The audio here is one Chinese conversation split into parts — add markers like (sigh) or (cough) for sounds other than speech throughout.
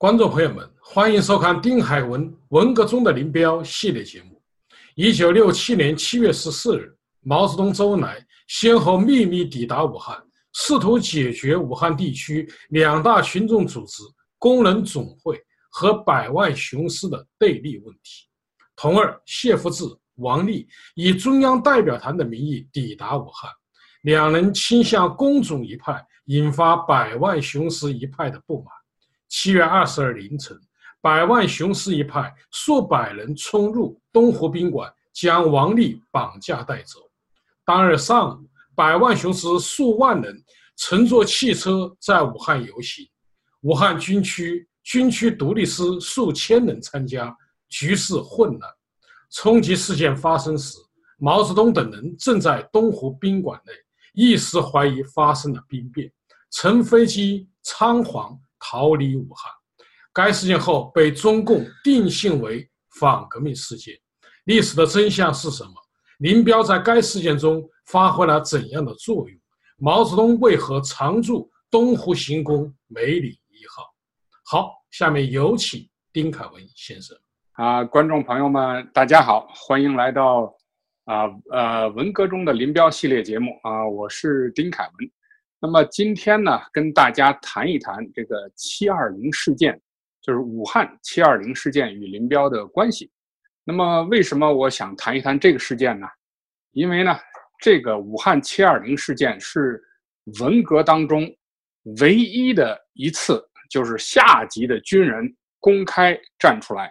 观众朋友们，欢迎收看丁海文文革中的林彪系列节目。一九六七年七月十四日，毛泽东、周恩来先后秘密抵达武汉，试图解决武汉地区两大群众组织——工人总会和百万雄师的对立问题。同日，谢福治、王力以中央代表团的名义抵达武汉，两人倾向工总一派，引发百万雄师一派的不满。七月二十日凌晨，百万雄师一派数百人冲入东湖宾馆，将王力绑架带走。当日上午，百万雄师数万人乘坐汽车在武汉游行，武汉军区军区独立师数千人参加，局势混乱。冲击事件发生时，毛泽东等人正在东湖宾馆内，一时怀疑发生了兵变，乘飞机仓皇。逃离武汉，该事件后被中共定性为反革命事件。历史的真相是什么？林彪在该事件中发挥了怎样的作用？毛泽东为何常驻东湖行宫梅里一号？好，下面有请丁凯文先生。啊，观众朋友们，大家好，欢迎来到啊呃文革中的林彪系列节目啊，我是丁凯文。那么今天呢，跟大家谈一谈这个七二零事件，就是武汉七二零事件与林彪的关系。那么为什么我想谈一谈这个事件呢？因为呢，这个武汉七二零事件是文革当中唯一的一次，就是下级的军人公开站出来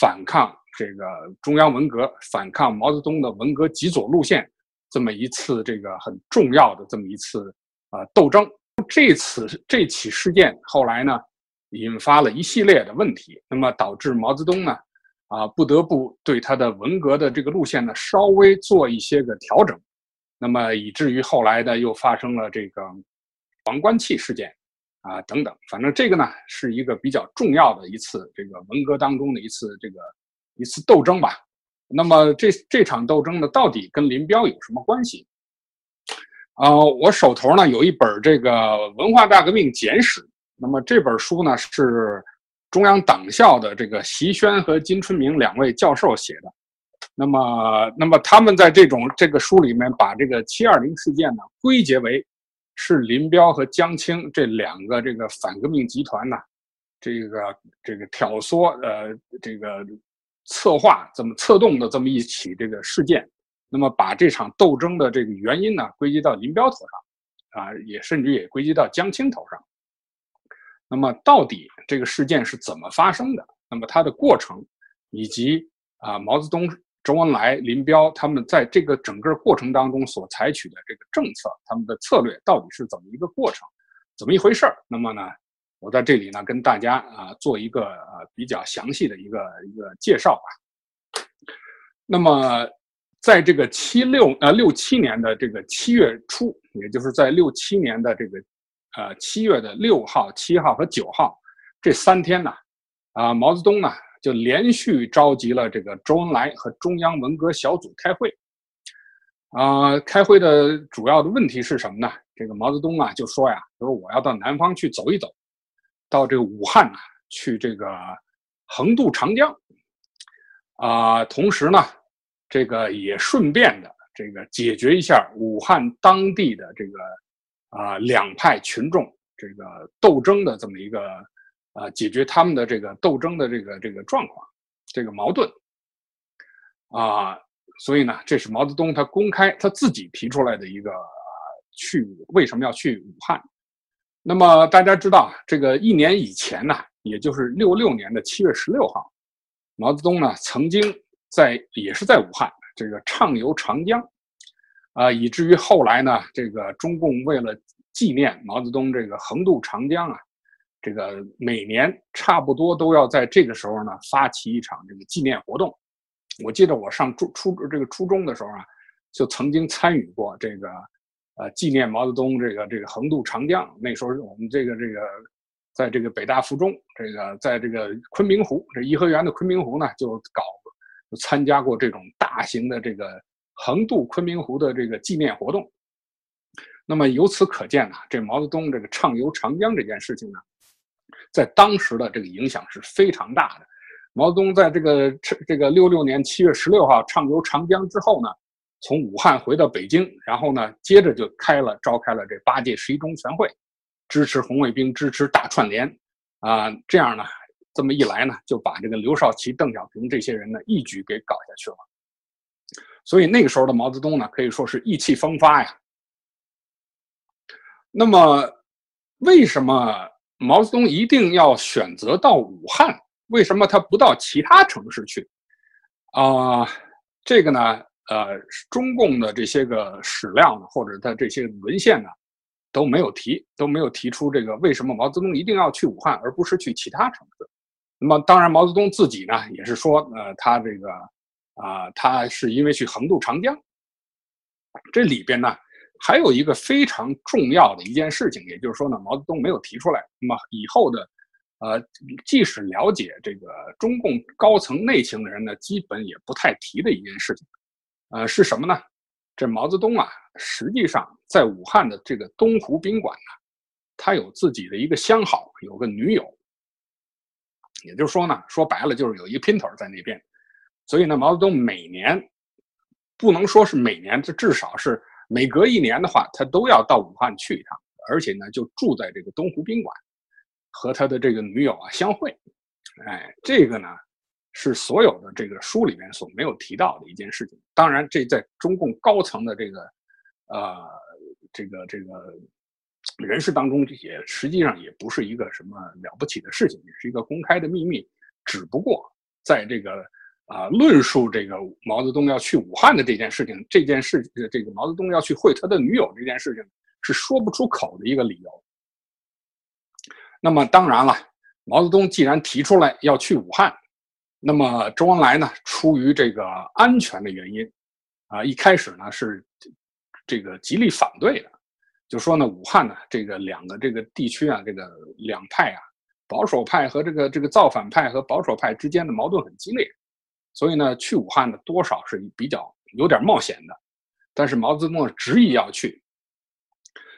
反抗这个中央文革、反抗毛泽东的文革极左路线这么一次这个很重要的这么一次。啊，斗争这次这起事件后来呢，引发了一系列的问题，那么导致毛泽东呢，啊，不得不对他的文革的这个路线呢稍微做一些个调整，那么以至于后来呢又发生了这个王冠器事件，啊等等，反正这个呢是一个比较重要的一次这个文革当中的一次这个一次斗争吧。那么这这场斗争呢，到底跟林彪有什么关系？啊，我手头呢有一本这个《文化大革命简史》，那么这本书呢是中央党校的这个习轩和金春明两位教授写的。那么，那么他们在这种这个书里面把这个七二零事件呢归结为是林彪和江青这两个这个反革命集团呢，这个这个挑唆呃这个策划怎么策动的这么一起这个事件。那么把这场斗争的这个原因呢归结到林彪头上，啊，也甚至也归结到江青头上。那么到底这个事件是怎么发生的？那么它的过程，以及啊毛泽东、周恩来、林彪他们在这个整个过程当中所采取的这个政策，他们的策略到底是怎么一个过程，怎么一回事儿？那么呢，我在这里呢跟大家啊做一个呃比较详细的一个一个介绍吧。那么。在这个七六呃六七年的这个七月初，也就是在六七年的这个，呃七月的六号、七号和九号这三天呢，啊毛泽东呢就连续召集了这个周恩来和中央文革小组开会，啊开会的主要的问题是什么呢？这个毛泽东啊就说呀，他说我要到南方去走一走，到这个武汉呢去这个横渡长江，啊同时呢。这个也顺便的，这个解决一下武汉当地的这个啊两派群众这个斗争的这么一个啊解决他们的这个斗争的这个这个状况，这个矛盾啊，所以呢，这是毛泽东他公开他自己提出来的一个去为什么要去武汉？那么大家知道，这个一年以前呢，也就是六六年的七月十六号，毛泽东呢曾经。在也是在武汉，这个畅游长江，啊，以至于后来呢，这个中共为了纪念毛泽东这个横渡长江啊，这个每年差不多都要在这个时候呢发起一场这个纪念活动。我记得我上初初这个初中的时候啊，就曾经参与过这个呃纪念毛泽东这个这个横渡长江。那时候我们这个这个在这个北大附中，这个在这个昆明湖这颐和园的昆明湖呢，就搞。参加过这种大型的这个横渡昆明湖的这个纪念活动，那么由此可见呢，这毛泽东这个畅游长江这件事情呢，在当时的这个影响是非常大的。毛泽东在这个这个六六年七月十六号畅游长江之后呢，从武汉回到北京，然后呢，接着就开了召开了这八届十一中全会，支持红卫兵，支持大串联，啊，这样呢，这么一来呢，就把这个刘少奇、邓小平这些人呢一举给搞下去了。所以那个时候的毛泽东呢，可以说是意气风发呀。那么，为什么毛泽东一定要选择到武汉？为什么他不到其他城市去？啊，这个呢，呃，中共的这些个史料，或者他这些文献呢，都没有提，都没有提出这个为什么毛泽东一定要去武汉，而不是去其他城市。那么，当然，毛泽东自己呢，也是说，呃，他这个啊，他是因为去横渡长江。这里边呢，还有一个非常重要的一件事情，也就是说呢，毛泽东没有提出来。那么以后的。呃，即使了解这个中共高层内情的人呢，基本也不太提的一件事情，呃，是什么呢？这毛泽东啊，实际上在武汉的这个东湖宾馆呢，他有自己的一个相好，有个女友。也就是说呢，说白了就是有一姘头在那边，所以呢，毛泽东每年不能说是每年，这至少是每隔一年的话，他都要到武汉去一趟，而且呢，就住在这个东湖宾馆。和他的这个女友啊相会，哎，这个呢是所有的这个书里面所没有提到的一件事情。当然，这在中共高层的这个呃这个这个人事当中，这些实际上也不是一个什么了不起的事情，也是一个公开的秘密。只不过在这个啊论述这个毛泽东要去武汉的这件事情，这件事这个毛泽东要去会他的女友这件事情是说不出口的一个理由。那么当然了，毛泽东既然提出来要去武汉，那么周恩来呢，出于这个安全的原因，啊，一开始呢是这个极力反对的，就说呢，武汉呢这个两个这个地区啊，这个两派啊，保守派和这个这个造反派和保守派之间的矛盾很激烈，所以呢，去武汉呢多少是比较有点冒险的，但是毛泽东执意要去，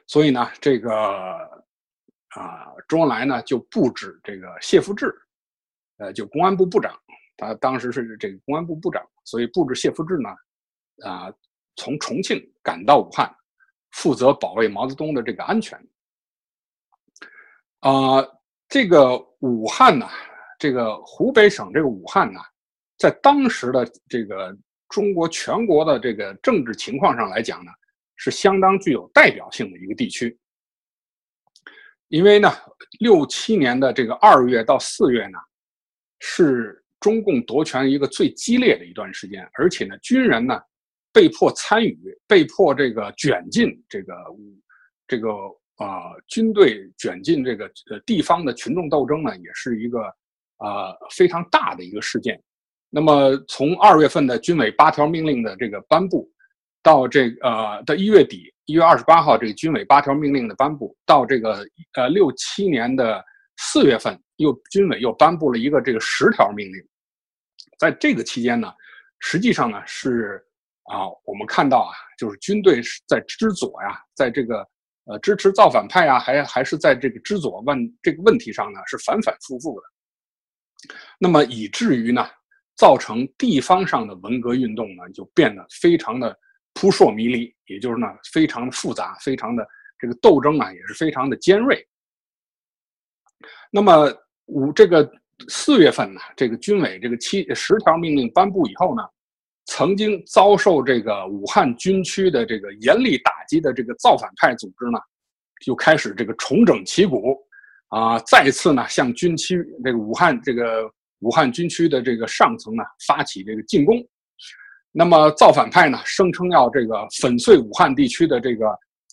所以呢，这个。啊，周恩来呢就布置这个谢富治，呃，就公安部部长，他当时是这个公安部部长，所以布置谢富治呢，啊，从重庆赶到武汉，负责保卫毛泽东的这个安全。啊，这个武汉呢，这个湖北省这个武汉呢，在当时的这个中国全国的这个政治情况上来讲呢，是相当具有代表性的一个地区。因为呢，六七年的这个二月到四月呢，是中共夺权一个最激烈的一段时间，而且呢，军人呢被迫参与，被迫这个卷进这个这个啊军队卷进这个呃地方的群众斗争呢，也是一个啊非常大的一个事件。那么从二月份的军委八条命令的这个颁布，到这呃的一月底。一月二十八号，这个军委八条命令的颁布，到这个呃六七年的四月份，又军委又颁布了一个这个十条命令。在这个期间呢，实际上呢是啊，我们看到啊，就是军队是在知左呀，在这个呃支持造反派啊，还还是在这个知左问这个问题上呢，是反反复复的。那么以至于呢，造成地方上的文革运动呢，就变得非常的。扑朔迷离，也就是呢，非常的复杂，非常的这个斗争啊，也是非常的尖锐。那么五这个四月份呢，这个军委这个七十条命令颁布以后呢，曾经遭受这个武汉军区的这个严厉打击的这个造反派组织呢，就开始这个重整旗鼓，啊，再次呢向军区这个武汉这个武汉军区的这个上层呢发起这个进攻。那么造反派呢，声称要这个粉碎武汉地区的这个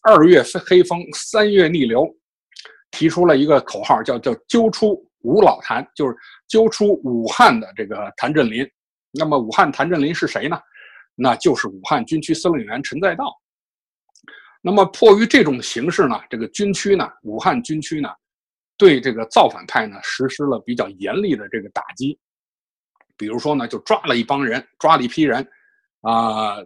二月黑风，三月逆流，提出了一个口号，叫叫揪出吴老谭，就是揪出武汉的这个谭震林。那么武汉谭震林是谁呢？那就是武汉军区司令员陈再道。那么迫于这种形势呢，这个军区呢，武汉军区呢，对这个造反派呢实施了比较严厉的这个打击，比如说呢，就抓了一帮人，抓了一批人。啊，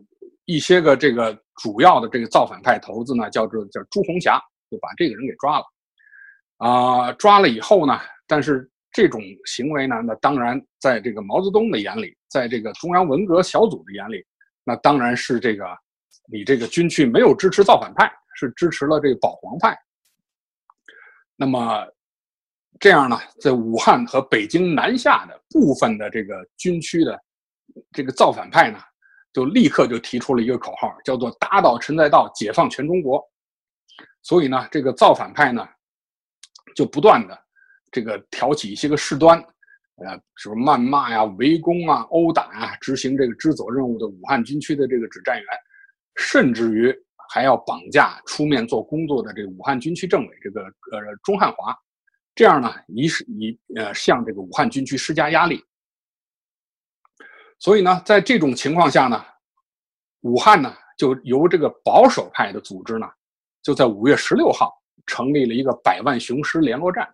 一些个这个主要的这个造反派头子呢，叫做叫朱红霞，就把这个人给抓了。啊，抓了以后呢，但是这种行为呢，那当然在这个毛泽东的眼里，在这个中央文革小组的眼里，那当然是这个你这个军区没有支持造反派，是支持了这个保皇派。那么这样呢，在武汉和北京南下的部分的这个军区的这个造反派呢，就立刻就提出了一个口号，叫做“打倒陈再道，解放全中国”。所以呢，这个造反派呢，就不断的这个挑起一些个事端，呃，什么谩骂呀、围攻啊、殴打啊，执行这个支左任务的武汉军区的这个指战员，甚至于还要绑架出面做工作的这个武汉军区政委这个呃钟汉华，这样呢，以使以呃向这个武汉军区施加压力。所以呢，在这种情况下呢，武汉呢就由这个保守派的组织呢。就在五月十六号成立了一个百万雄师联络站，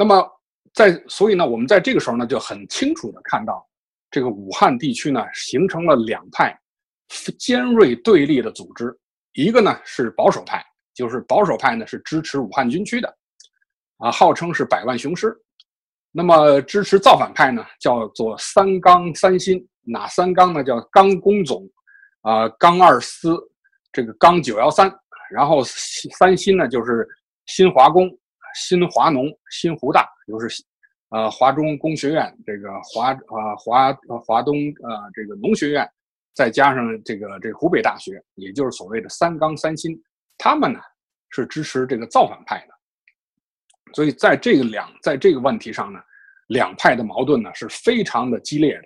那么在所以呢，我们在这个时候呢就很清楚的看到，这个武汉地区呢形成了两派尖锐对立的组织，一个呢是保守派，就是保守派呢是支持武汉军区的，啊，号称是百万雄师，那么支持造反派呢叫做三纲三新，哪三纲呢？叫纲工总，啊，纲二司，这个纲九幺三。然后三新呢，就是新华工、新华农、新湖大，就是，呃，华中工学院这个华呃华华东呃这个农学院，再加上这个这湖北大学，也就是所谓的三纲三新，他们呢是支持这个造反派的，所以在这个两在这个问题上呢，两派的矛盾呢是非常的激烈的。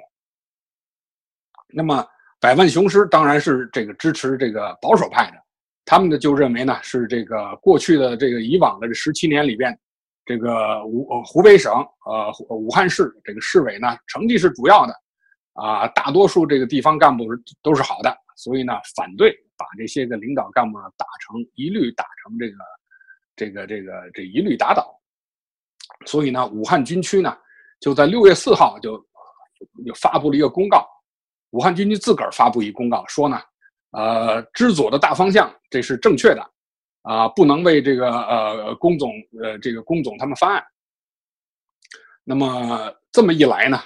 那么百万雄师当然是这个支持这个保守派的。他们呢就认为呢是这个过去的这个以往的这十七年里边，这个湖湖北省呃武汉市这个市委呢成绩是主要的，啊大多数这个地方干部都是好的，所以呢反对把这些个领导干部呢打成一律打成这个这个这个这一律打倒，所以呢武汉军区呢就在六月四号就就发布了一个公告，武汉军区自个儿发布一公告说呢。呃，知左的大方向，这是正确的，啊，不能为这个呃龚总呃这个龚总他们翻案。那么这么一来呢，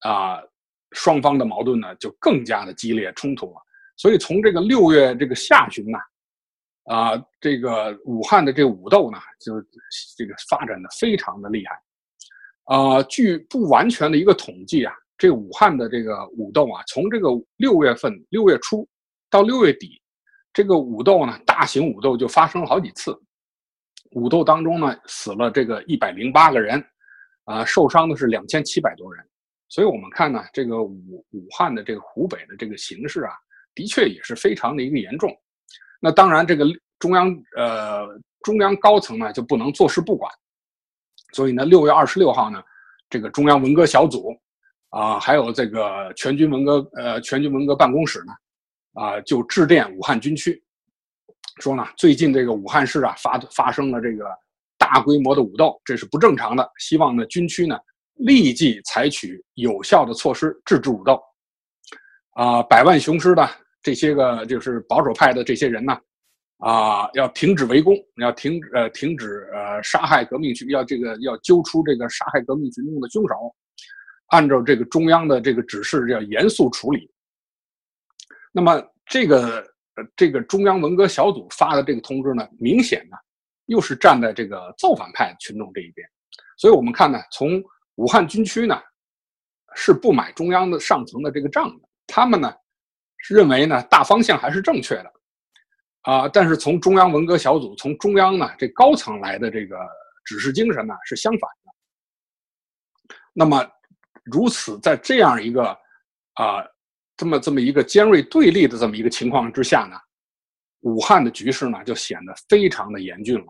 啊，双方的矛盾呢就更加的激烈冲突了。所以从这个六月这个下旬呢，啊，这个武汉的这武斗呢，就这个发展的非常的厉害。啊，据不完全的一个统计啊，这武汉的这个武斗啊，从这个六月份六月初。到六月底，这个武斗呢，大型武斗就发生了好几次。武斗当中呢，死了这个一百零八个人，啊，受伤的是两千七百多人。所以我们看呢，这个武武汉的这个湖北的这个形势啊，的确也是非常的一个严重。那当然，这个中央呃中央高层呢就不能坐视不管。所以呢，六月二十六号呢，这个中央文革小组啊，还有这个全军文革呃全军文革办公室呢。啊，就致电武汉军区，说呢，最近这个武汉市啊发发生了这个大规模的武斗，这是不正常的，希望呢军区呢立即采取有效的措施制止武斗。啊，百万雄师的这些个就是保守派的这些人呢，啊，要停止围攻，要停呃停止呃杀害革命群，要这个要揪出这个杀害革命群众的凶手，按照这个中央的这个指示要严肃处理。那么这个，这个中央文革小组发的这个通知呢，明显呢，又是站在这个造反派群众这一边，所以我们看呢，从武汉军区呢，是不买中央的上层的这个账的，他们呢，是认为呢，大方向还是正确的，啊，但是从中央文革小组从中央呢这高层来的这个指示精神呢是相反的，那么如此在这样一个啊。这么这么一个尖锐对立的这么一个情况之下呢，武汉的局势呢就显得非常的严峻了。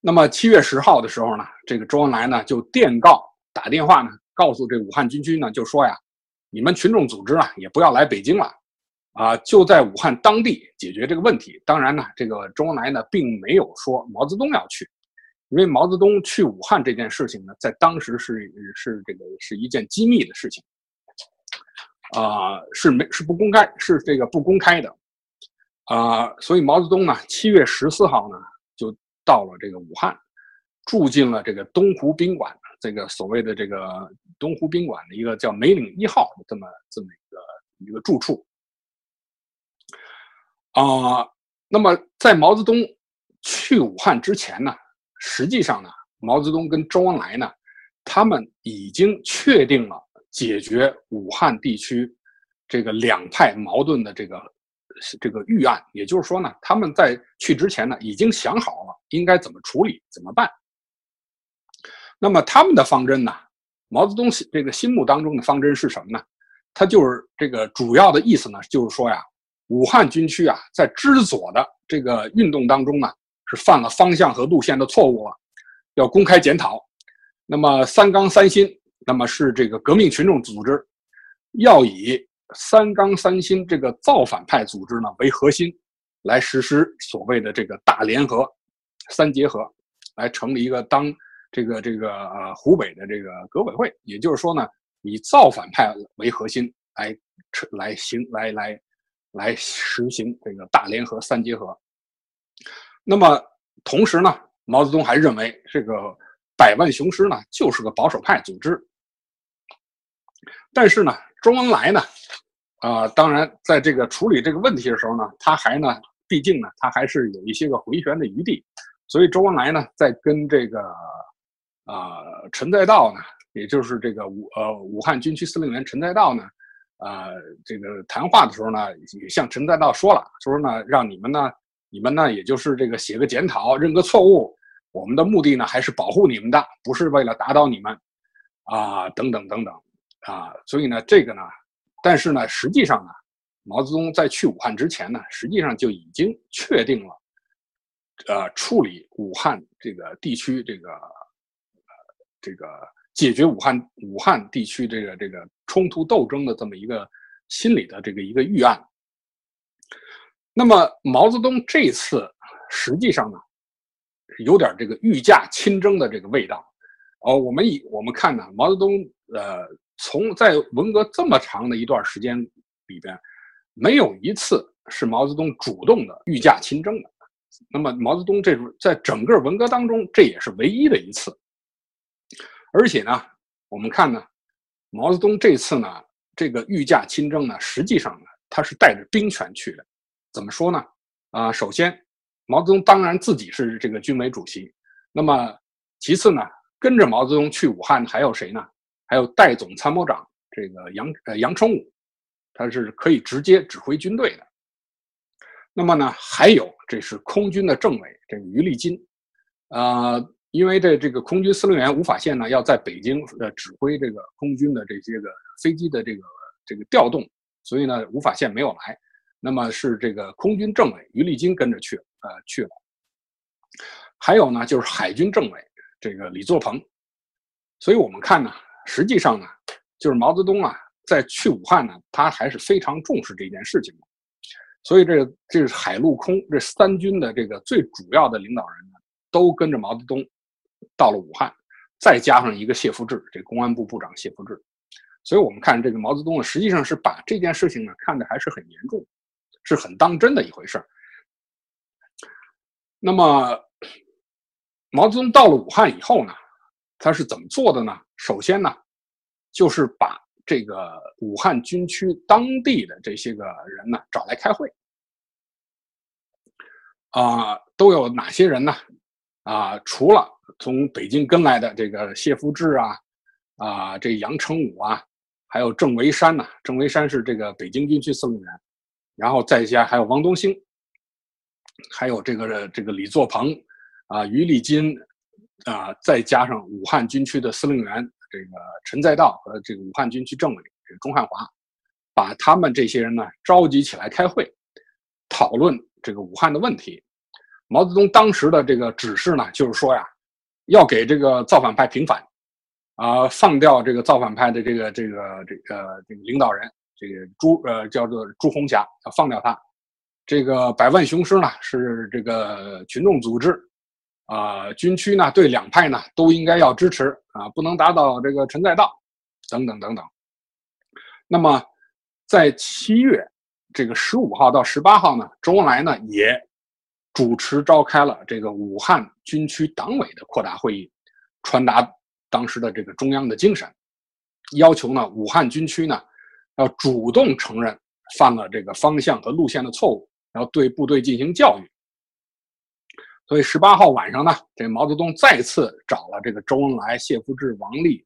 那么七月十号的时候呢，这个周恩来呢就电告打电话呢告诉这武汉军区呢就说呀，你们群众组织啊也不要来北京了，啊就在武汉当地解决这个问题。当然呢，这个周恩来呢并没有说毛泽东要去，因为毛泽东去武汉这件事情呢在当时是是这个是一件机密的事情。啊，是没是不公开，是这个不公开的，啊，所以毛泽东呢，七月十四号呢就到了这个武汉，住进了这个东湖宾馆，这个所谓的这个东湖宾馆的一个叫梅岭一号的这么这么一个一个住处。啊，那么在毛泽东去武汉之前呢，实际上呢，毛泽东跟周恩来呢，他们已经确定了解决武汉地区这个两派矛盾的这个这个预案，也就是说呢，他们在去之前呢，已经想好了应该怎么处理，怎么办。那么他们的方针呢，毛泽东这个心目当中的方针是什么呢？他就是这个主要的意思呢，就是说呀。武汉军区啊，在知左的这个运动当中呢，是犯了方向和路线的错误了，要公开检讨。那么三纲三新，那么是这个革命群众组织，要以三纲三新这个造反派组织呢为核心，来实施所谓的这个大联合、三结合，来成立一个当这个这个呃湖北的这个革委会。也就是说呢，以造反派为核心来来行来来。来实行这个大联合三结合。那么同时呢，毛泽东还认为这个百万雄师呢就是个保守派组织。但是呢，周恩来呢，啊，当然在这个处理这个问题的时候呢，他还呢，毕竟呢，他还是有一些个回旋的余地。所以周恩来呢，在跟这个啊陈再道呢，也就是这个武呃武汉军区司令员陈再道呢。啊，这个谈话的时候呢，也向陈再道说了，说呢，让你们呢，你们呢，也就是这个写个检讨，认个错误。我们的目的呢，还是保护你们的，不是为了打倒你们，啊，等等等等，啊，所以呢，这个呢，但是呢，实际上呢，毛泽东在去武汉之前呢，实际上就已经确定了，呃，处理武汉这个地区这个，这个。解决武汉武汉地区这个这个冲突斗争的这么一个心理的这个一个预案。那么毛泽东这次实际上呢，有点这个御驾亲征的这个味道。哦，我们以我们看呢，毛泽东呃，从在文革这么长的一段时间里边，没有一次是毛泽东主动的御驾亲征的。那么毛泽东这在整个文革当中，这也是唯一的一次。而且呢，我们看呢，毛泽东这次呢，这个御驾亲征呢，实际上呢，他是带着兵权去的。怎么说呢？啊，首先，毛泽东当然自己是这个军委主席。那么，其次呢，跟着毛泽东去武汉还有谁呢？还有代总参谋长这个杨呃杨成武，他是可以直接指挥军队的。那么呢，还有这是空军的政委这个于立金，啊。因为这这个空军司令员吴法宪呢，要在北京呃指挥这个空军的这些个飞机的这个这个调动，所以呢，吴法宪没有来。那么是这个空军政委于立金跟着去，呃去了。还有呢，就是海军政委这个李作鹏。所以我们看呢，实际上呢，就是毛泽东啊，在去武汉呢，他还是非常重视这件事情的。所以这这是海陆空这三军的这个最主要的领导人呢，都跟着毛泽东。到了武汉，再加上一个谢富治，这公安部部长谢富治，所以我们看这个毛泽东呢，实际上是把这件事情呢看得还是很严重，是很当真的一回事儿。那么，毛泽东到了武汉以后呢，他是怎么做的呢？首先呢，就是把这个武汉军区当地的这些个人呢找来开会，啊，都有哪些人呢？啊，除了从北京跟来的这个谢富治啊，啊，这杨成武啊，还有郑维山呐，郑维山是这个北京军区司令员，然后再加还有王东兴，还有这个这个李作鹏，啊，于立金，啊，再加上武汉军区的司令员这个陈再道和这个武汉军区政委这个钟汉华，把他们这些人呢召集起来开会，讨论这个武汉的问题。毛泽东当时的这个指示呢，就是说呀，要给这个造反派平反，啊，放掉这个造反派的这个这个这个这个领导人，这个朱呃叫做朱红霞，要放掉他。这个百万雄师呢是这个群众组织，啊，军区呢对两派呢都应该要支持啊，不能打倒这个陈再道，等等等等。那么在七月这个十五号到十八号呢，周恩来呢也。主持召开了这个武汉军区党委的扩大会议，传达当时的这个中央的精神，要求呢武汉军区呢要主动承认犯了这个方向和路线的错误，要对部队进行教育。所以十八号晚上呢，这毛泽东再次找了这个周恩来、谢富治、王力，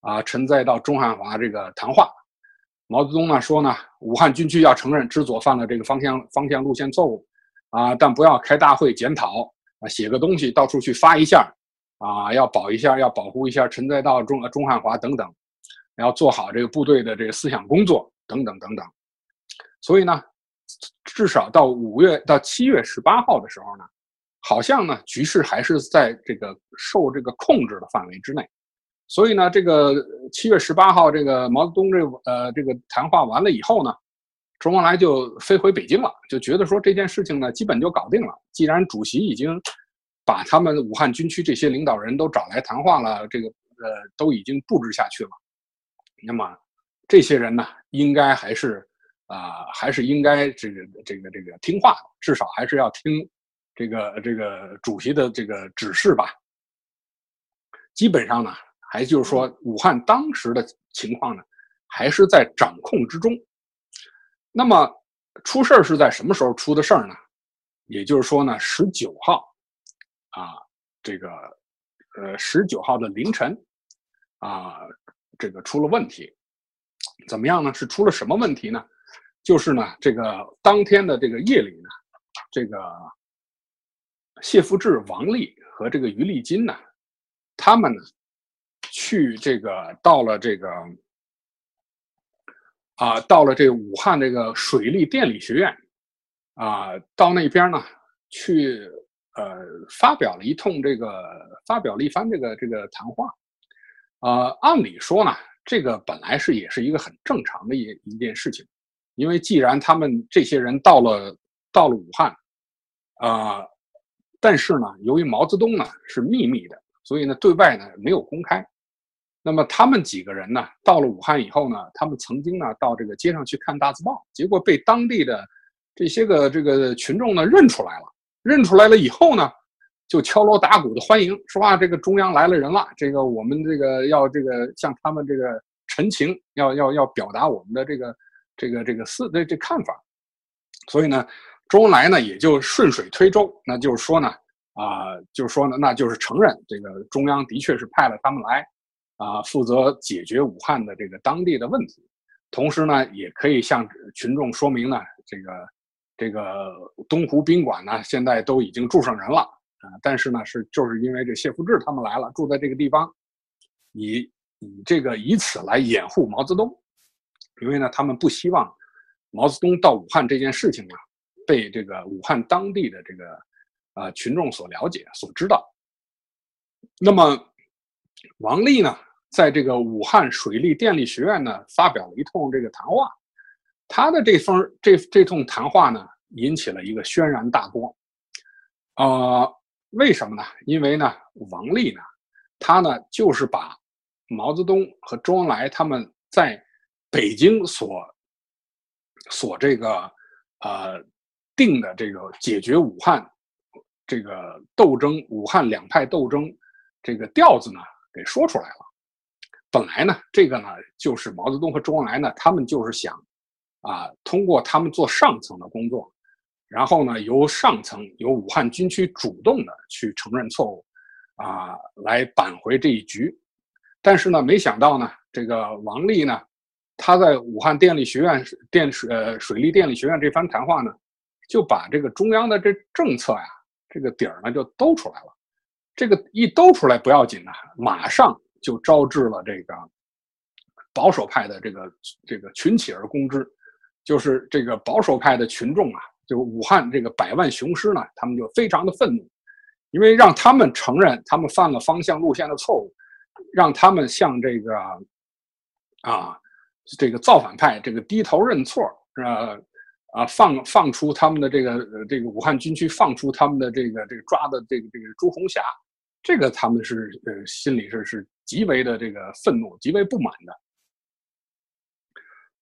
啊，陈再道、钟汉华这个谈话。毛泽东呢说呢，武汉军区要承认知左犯了这个方向方向路线错误。啊，但不要开大会检讨啊，写个东西到处去发一下，啊，要保一下，要保护一下陈再道、钟钟汉华等等，要做好这个部队的这个思想工作等等等等。所以呢，至少到五月到七月十八号的时候呢，好像呢局势还是在这个受这个控制的范围之内。所以呢，这个七月十八号这个毛泽东这呃这个谈话完了以后呢。周恩来就飞回北京了，就觉得说这件事情呢，基本就搞定了。既然主席已经把他们武汉军区这些领导人都找来谈话了，这个呃都已经布置下去了，那么这些人呢，应该还是啊，还是应该这个这个这个听话，至少还是要听这个这个主席的这个指示吧。基本上呢，还就是说，武汉当时的情况呢，还是在掌控之中。那么出事儿是在什么时候出的事儿呢？也就是说呢，十九号，啊，这个，呃，十九号的凌晨，啊，这个出了问题，怎么样呢？是出了什么问题呢？就是呢，这个当天的这个夜里呢，这个谢富治、王力和这个于立金呢，他们呢，去这个到了这个。啊，到了这武汉这个水利电力学院，啊，到那边呢去，呃，发表了一通这个，发表了一番这个这个谈话，呃，按理说呢，这个本来是也是一个很正常的一一件事情，因为既然他们这些人到了到了武汉，啊，但是呢，由于毛泽东呢是秘密的，所以呢对外呢没有公开。那么他们几个人呢，到了武汉以后呢，他们曾经呢到这个街上去看大字报，结果被当地的这些个这个群众呢认出来了。认出来了以后呢，就敲锣打鼓的欢迎，说啊，这个中央来了人了，这个我们这个要这个向他们这个陈情，要要要表达我们的这个这个这个思这这看法。所以呢，周恩来呢也就顺水推舟，那就是说呢，啊，就是说呢，那就是承认这个中央的确是派了他们来。啊，负责解决武汉的这个当地的问题，同时呢，也可以向群众说明呢，这个这个东湖宾馆呢，现在都已经住上人了啊。但是呢，是就是因为这谢富治他们来了，住在这个地方，以以这个以此来掩护毛泽东，因为呢，他们不希望毛泽东到武汉这件事情呢，被这个武汉当地的这个啊群众所了解、所知道。那么王丽呢？在这个武汉水利电力学院呢，发表了一通这个谈话，他的这封这这通谈话呢，引起了一个轩然大波。呃，为什么呢？因为呢，王丽呢，他呢就是把毛泽东和周恩来他们在北京所所这个呃定的这个解决武汉这个斗争、武汉两派斗争这个调子呢，给说出来了。本来呢，这个呢，就是毛泽东和周恩来呢，他们就是想，啊，通过他们做上层的工作，然后呢，由上层由武汉军区主动的去承认错误，啊，来扳回这一局。但是呢，没想到呢，这个王力呢，他在武汉电力学院电水呃水利电力学院这番谈话呢，就把这个中央的这政策呀，这个底儿呢就兜出来了。这个一兜出来不要紧呐，马上。就招致了这个保守派的这个这个群起而攻之，就是这个保守派的群众啊，就武汉这个百万雄师呢，他们就非常的愤怒，因为让他们承认他们犯了方向路线的错误，让他们向这个啊这个造反派这个低头认错，呃啊放放出他们的这个这个武汉军区放出他们的这个这个抓的这个这个朱红霞，这个他们是呃心里是是。极为的这个愤怒，极为不满的，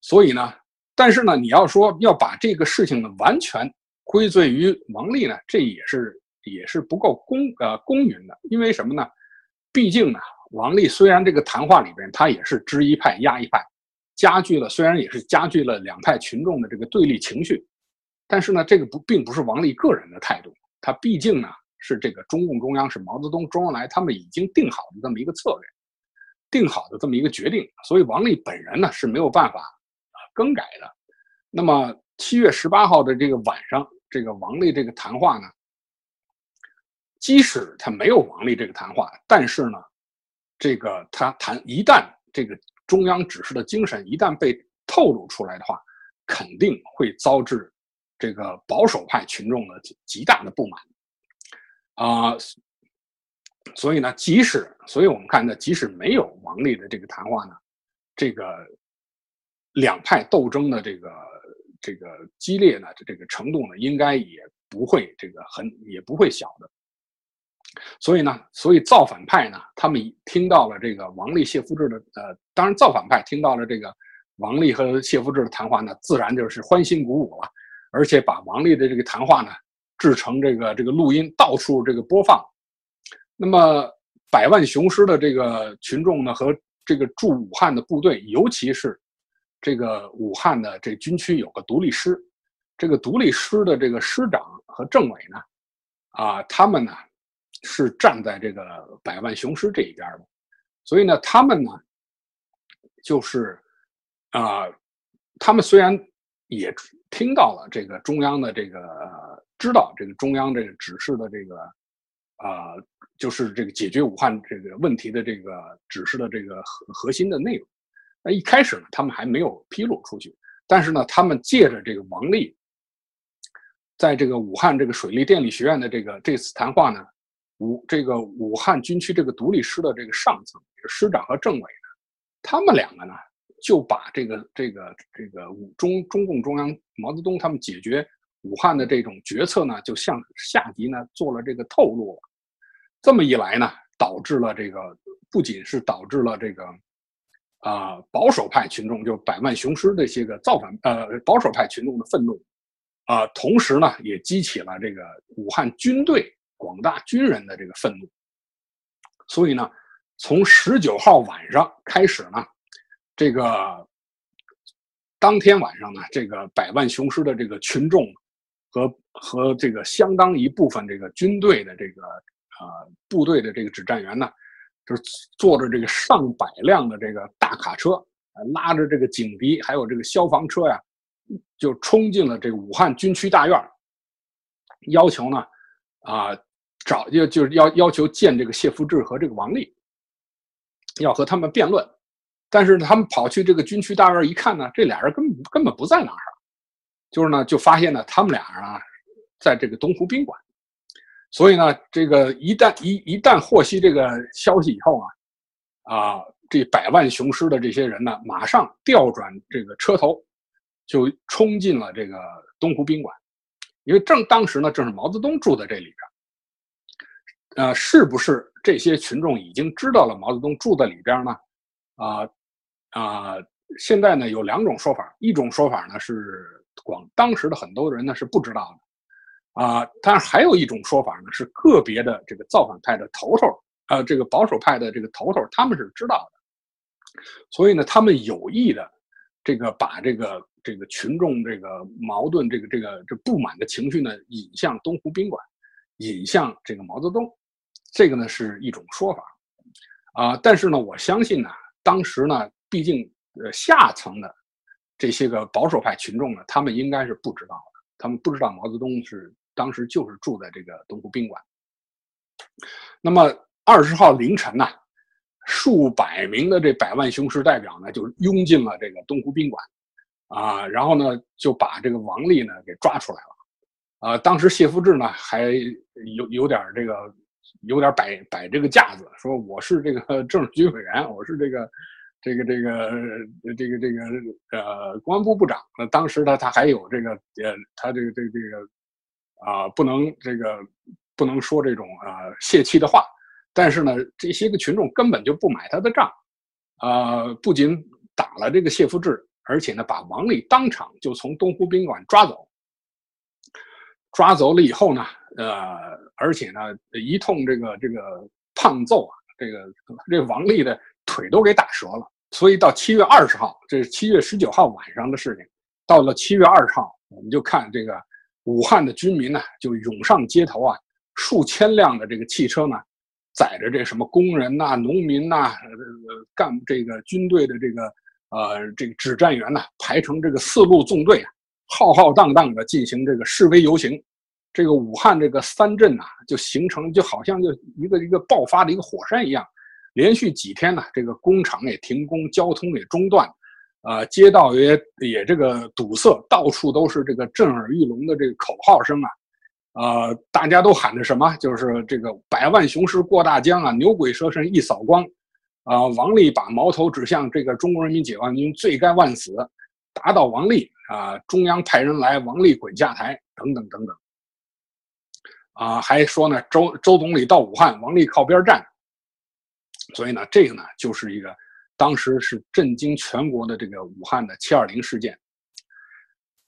所以呢，但是呢，你要说要把这个事情呢完全归罪于王立呢，这也是也是不够公呃公允的，因为什么呢？毕竟呢，王立虽然这个谈话里边他也是支一派压一派，加剧了虽然也是加剧了两派群众的这个对立情绪，但是呢，这个不并不是王立个人的态度，他毕竟呢是这个中共中央是毛泽东、周恩来他们已经定好的这么一个策略，定好的这么一个决定，所以王立本人呢是没有办法更改的。那么七月十八号的这个晚上，这个王立这个谈话呢？即使他没有王立这个谈话，但是呢，这个他谈一旦这个中央指示的精神一旦被透露出来的话，肯定会遭致这个保守派群众的极大的不满啊。所以呢，即使所以我们看呢，即使没有王立的这个谈话呢，这个两派斗争的这个这个激烈呢，这个程度呢，应该也不会这个很也不会小的。所以呢，所以造反派呢，他们听到了这个王立、谢富治的，呃，当然造反派听到了这个王立和谢富治的谈话呢，自然就是欢欣鼓舞了，而且把王立的这个谈话呢制成这个这个录音，到处这个播放。那么百万雄师的这个群众呢，和这个驻武汉的部队，尤其是这个武汉的这军区有个独立师，这个独立师的这个师长和政委呢，啊，他们呢。是站在这个百万雄师这一边的，所以呢，他们呢，就是啊，他们虽然也听到了这个中央的这个，知道这个中央这个指示的这个，啊，就是这个解决武汉这个问题的这个指示的这个核核心的内容。那一开始呢，他们还没有披露出去，但是呢，他们借着这个王立，在这个武汉这个水利电力学院的这个这次谈话呢。武这个武汉军区这个独立师的这个上层师长和政委呢，他们两个呢就把这个这个这个武中中共中央毛泽东他们解决武汉的这种决策呢，就向下级呢做了这个透露了。这么一来呢，导致了这个不仅是导致了这个啊保守派群众就百万雄师这些个造反呃保守派群众的愤怒啊，同时呢也激起了这个武汉军队。广大军人的这个愤怒，所以呢，从十九号晚上开始呢，这个当天晚上呢，这个百万雄师的这个群众和和这个相当一部分这个军队的这个呃部队的这个指战员呢，就是坐着这个上百辆的这个大卡车，拉着这个警笛，还有这个消防车呀，就冲进了这个武汉军区大院，要求呢，啊。找就就是要要求见这个谢富治和这个王立，要和他们辩论，但是他们跑去这个军区大院一看呢，这俩人根本根本不在那儿，就是呢就发现呢他们俩啊在这个东湖宾馆，所以呢这个一旦一一旦获悉这个消息以后啊，啊这百万雄师的这些人呢马上调转这个车头，就冲进了这个东湖宾馆，因为正当时呢正是毛泽东住在这里边。呃，是不是这些群众已经知道了毛泽东住在里边呢？啊啊，现在呢有两种说法，一种说法呢是广当时的很多人呢是不知道的，啊，但是还有一种说法呢是个别的这个造反派的头头，呃，这个保守派的这个头头他们是知道的，所以呢他们有意的这个把这个这个群众这个矛盾这个这个这不满的情绪呢引向东湖宾馆，引向这个毛泽东。这个呢是一种说法，啊，但是呢，我相信呢，当时呢，毕竟呃下层的这些个保守派群众呢，他们应该是不知道的，他们不知道毛泽东是当时就是住在这个东湖宾馆。那么二十号凌晨呢，数百名的这百万雄师代表呢，就拥进了这个东湖宾馆，啊，然后呢就把这个王立呢给抓出来了，啊，当时谢富治呢还有有点这个。有点摆摆这个架子，说我是这个 (laughs) 政治局委员，我是这个这个这个这个这个呃公安部部长。那当时呢，他还有这个呃，他这个这个这个啊，不能这个不能说这种啊泄气的话。但是呢，这些个群众根本就不买他的账，啊，不仅打了这个谢富治，而且呢，把王立当场就从东湖宾馆抓走。抓走了以后呢，呃，而且呢，一通这个这个胖揍啊，这个这王丽的腿都给打折了。所以到七月二十号，这是七月十九号晚上的事情。到了七月二十号，我们就看这个武汉的军民呢，就涌上街头啊，数千辆的这个汽车呢，载着这什么工人呐、农民呐、干这个军队的这个呃这个指战员呐，排成这个四路纵队啊，浩浩荡荡的进行这个示威游行。这个武汉这个三镇呐，就形成就好像就一个一个爆发的一个火山一样，连续几天呢，这个工厂也停工，交通也中断。啊，街道也也这个堵塞，到处都是这个震耳欲聋的这个口号声啊，呃，大家都喊着什么？就是这个百万雄师过大江啊，牛鬼蛇神一扫光，啊，王立把矛头指向这个中国人民解放军，罪该万死，打倒王立啊，中央派人来，王立滚下台，等等等等，啊，还说呢，周周总理到武汉，王立靠边站，所以呢，这个呢，就是一个。当时是震惊全国的这个武汉的七二零事件。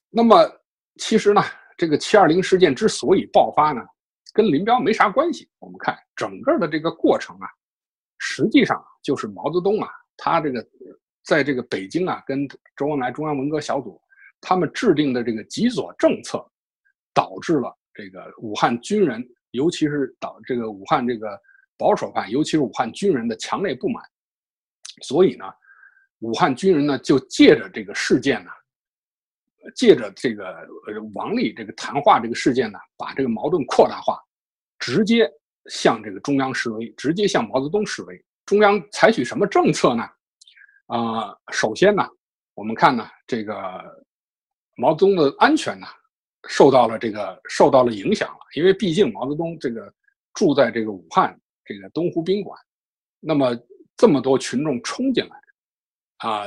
那么，其实呢，这个七二零事件之所以爆发呢，跟林彪没啥关系。我们看整个的这个过程啊，实际上就是毛泽东啊，他这个在这个北京啊，跟周恩来中央文革小组他们制定的这个极左政策，导致了这个武汉军人，尤其是导这个武汉这个保守派，尤其是武汉军人的强烈不满。所以呢，武汉军人呢就借着这个事件呢，借着这个呃王立这个谈话这个事件呢，把这个矛盾扩大化，直接向这个中央示威，直接向毛泽东示威。中央采取什么政策呢？啊，首先呢，我们看呢，这个毛泽东的安全呢，受到了这个受到了影响了，因为毕竟毛泽东这个住在这个武汉这个东湖宾馆，那么。这么多群众冲进来，啊，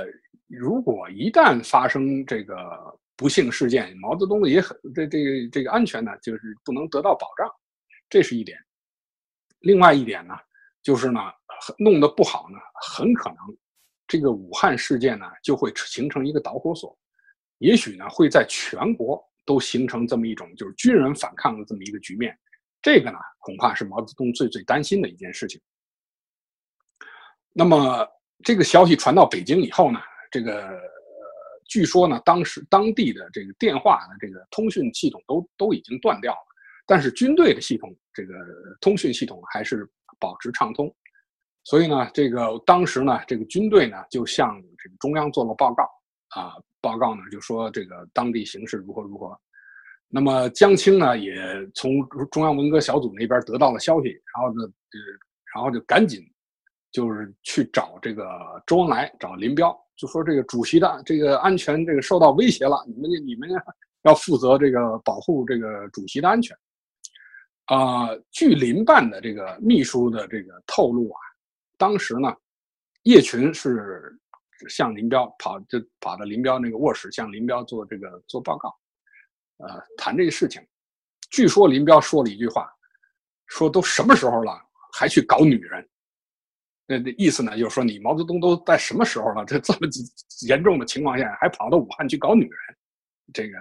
如果一旦发生这个不幸事件，毛泽东的也很这这个这个安全呢，就是不能得到保障，这是一点。另外一点呢，就是呢，弄得不好呢，很可能这个武汉事件呢就会形成一个导火索，也许呢会在全国都形成这么一种就是军人反抗的这么一个局面，这个呢恐怕是毛泽东最最担心的一件事情。那么这个消息传到北京以后呢，这个据说呢，当时当地的这个电话的这个通讯系统都都已经断掉了，但是军队的系统这个通讯系统还是保持畅通，所以呢，这个当时呢，这个军队呢就向这个中央做了报告啊，报告呢就说这个当地形势如何如何，那么江青呢也从中央文革小组那边得到了消息，然后呢，呃，然后就赶紧。就是去找这个周恩来，找林彪，就说这个主席的这个安全这个受到威胁了，你们你们要负责这个保护这个主席的安全。啊，据林办的这个秘书的这个透露啊，当时呢，叶群是向林彪跑，就跑到林彪那个卧室，向林彪做这个做报告，呃，谈这个事情。据说林彪说了一句话，说都什么时候了，还去搞女人。那那意思呢，就是说你毛泽东都在什么时候了？这这么严重的情况下，还跑到武汉去搞女人，这个。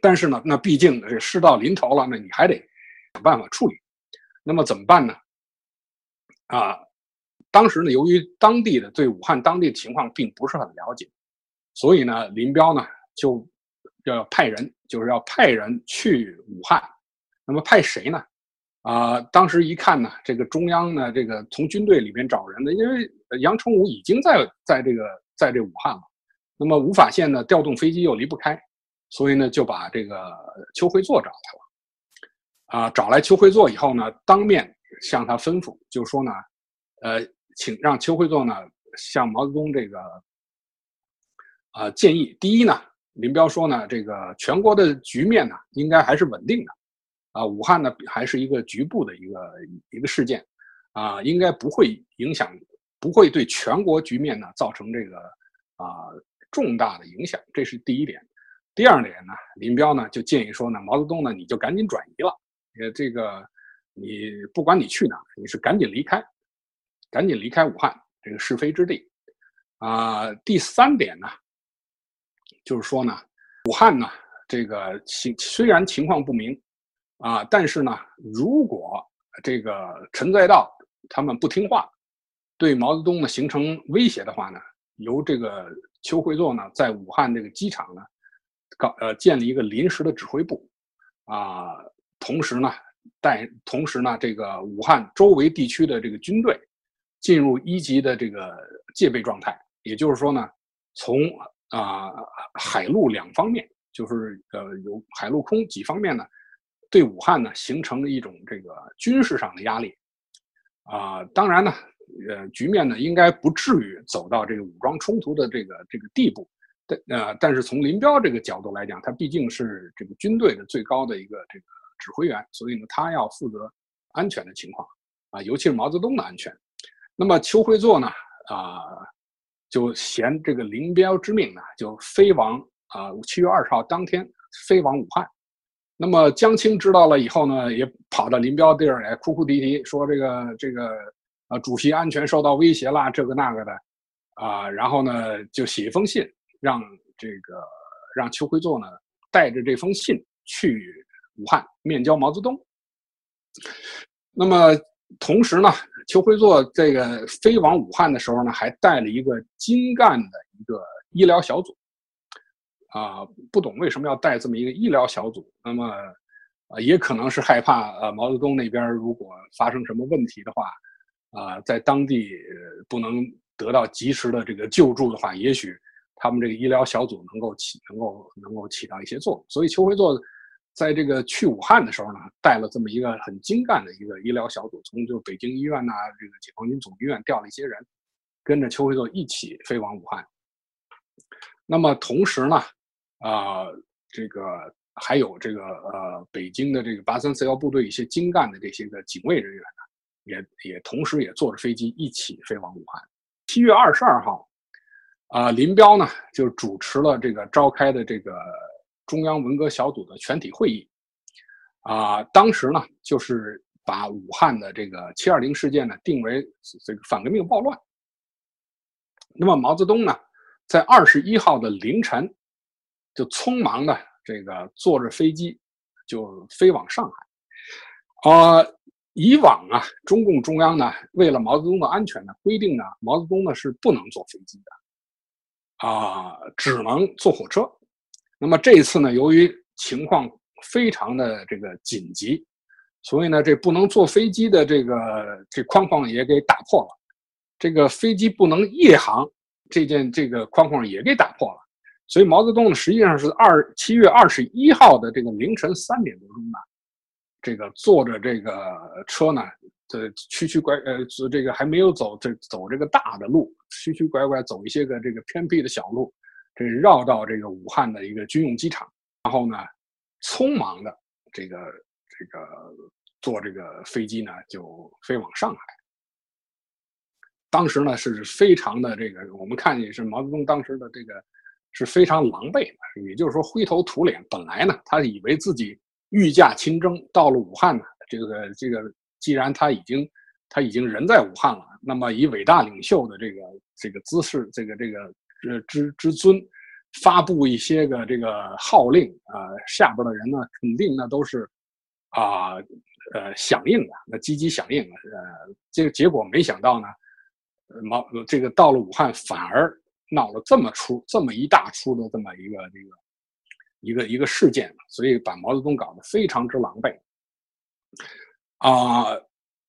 但是呢，那毕竟这事到临头了，那你还得想办法处理。那么怎么办呢？啊，当时呢，由于当地的对武汉当地的情况并不是很了解，所以呢，林彪呢就要派人，就是要派人去武汉。那么派谁呢？啊，当时一看呢，这个中央呢，这个从军队里面找人呢，因为杨成武已经在在这个在这武汉了，那么吴法宪呢调动飞机又离不开，所以呢就把这个邱会作找来了。啊，找来邱会作以后呢，当面向他吩咐，就说呢，呃，请让邱会作呢向毛泽东这个啊建议，第一呢，林彪说呢，这个全国的局面呢应该还是稳定的。啊，武汉呢还是一个局部的一个一个事件，啊，应该不会影响，不会对全国局面呢造成这个啊重大的影响，这是第一点。第二点呢，林彪呢就建议说呢，毛泽东呢你就赶紧转移了，呃，这个你不管你去哪，你是赶紧离开，赶紧离开武汉这个是非之地。啊，第三点呢，就是说呢，武汉呢。这个情虽然情况不明啊，但是呢，如果这个陈再道他们不听话，对毛泽东呢形成威胁的话呢，由这个邱会作呢在武汉这个机场呢搞呃建立一个临时的指挥部啊，同时呢带同时呢这个武汉周围地区的这个军队进入一级的这个戒备状态，也就是说呢，从啊海陆两方面，就是呃有海陆空几方面呢，对武汉呢形成了一种这个军事上的压力啊，当然呢。呃，局面呢应该不至于走到这个武装冲突的这个这个地步，但呃，但是从林彪这个角度来讲，他毕竟是这个军队的最高的一个这个指挥员，所以呢，他要负责安全的情况啊，尤其是毛泽东的安全。那么邱会作呢啊，就衔这个林彪之命呢，就飞往啊七月二十号当天飞往武汉。那么江青知道了以后呢，也跑到林彪地儿来哭哭啼啼说这个这个。啊，主席安全受到威胁啦，这个那个的，啊，然后呢，就写一封信，让这个让邱会作呢带着这封信去武汉面交毛泽东。那么同时呢，邱会作这个飞往武汉的时候呢，还带了一个精干的一个医疗小组。啊，不懂为什么要带这么一个医疗小组？那么啊，也可能是害怕呃毛泽东那边如果发生什么问题的话。啊，在当地不能得到及时的这个救助的话，也许他们这个医疗小组能够起能够能够起到一些作用。所以邱会作在这个去武汉的时候呢，带了这么一个很精干的一个医疗小组，从就北京医院呐，这个解放军总医院调了一些人，跟着邱会作一起飞往武汉。那么同时呢，啊，这个还有这个呃，北京的这个八三四幺部队一些精干的这些个警卫人员呢。也也同时也坐着飞机一起飞往武汉。七月二十二号，啊，林彪呢就主持了这个召开的这个中央文革小组的全体会议，啊，当时呢就是把武汉的这个七二零事件呢定为这个反革命暴乱。那么毛泽东呢，在二十一号的凌晨，就匆忙的这个坐着飞机就飞往上海，啊。以往啊，中共中央呢，为了毛泽东的安全呢，规定呢，毛泽东呢是不能坐飞机的，啊，只能坐火车。那么这一次呢，由于情况非常的这个紧急，所以呢，这不能坐飞机的这个这框框也给打破了，这个飞机不能夜航这件这个框框也给打破了。所以毛泽东呢，实际上是二七月二十一号的这个凌晨三点多钟呢。这个坐着这个车呢，这曲曲拐呃，这个还没有走这走这个大的路，曲曲拐拐走一些个这个偏僻的小路，这绕到这个武汉的一个军用机场，然后呢，匆忙的这个这个坐这个飞机呢就飞往上海。当时呢是非常的这个，我们看见是毛泽东当时的这个是非常狼狈的，也就是说灰头土脸。本来呢他以为自己。御驾亲征到了武汉呢，这个这个，既然他已经他已经人在武汉了，那么以伟大领袖的这个这个姿势，这个这个呃之之尊，发布一些个这个号令啊，下边的人呢肯定那都是啊呃响应的，那积极响应呃，这个结果没想到呢，毛这个到了武汉反而闹了这么出这么一大出的这么一个这个。一个一个事件，所以把毛泽东搞得非常之狼狈。啊，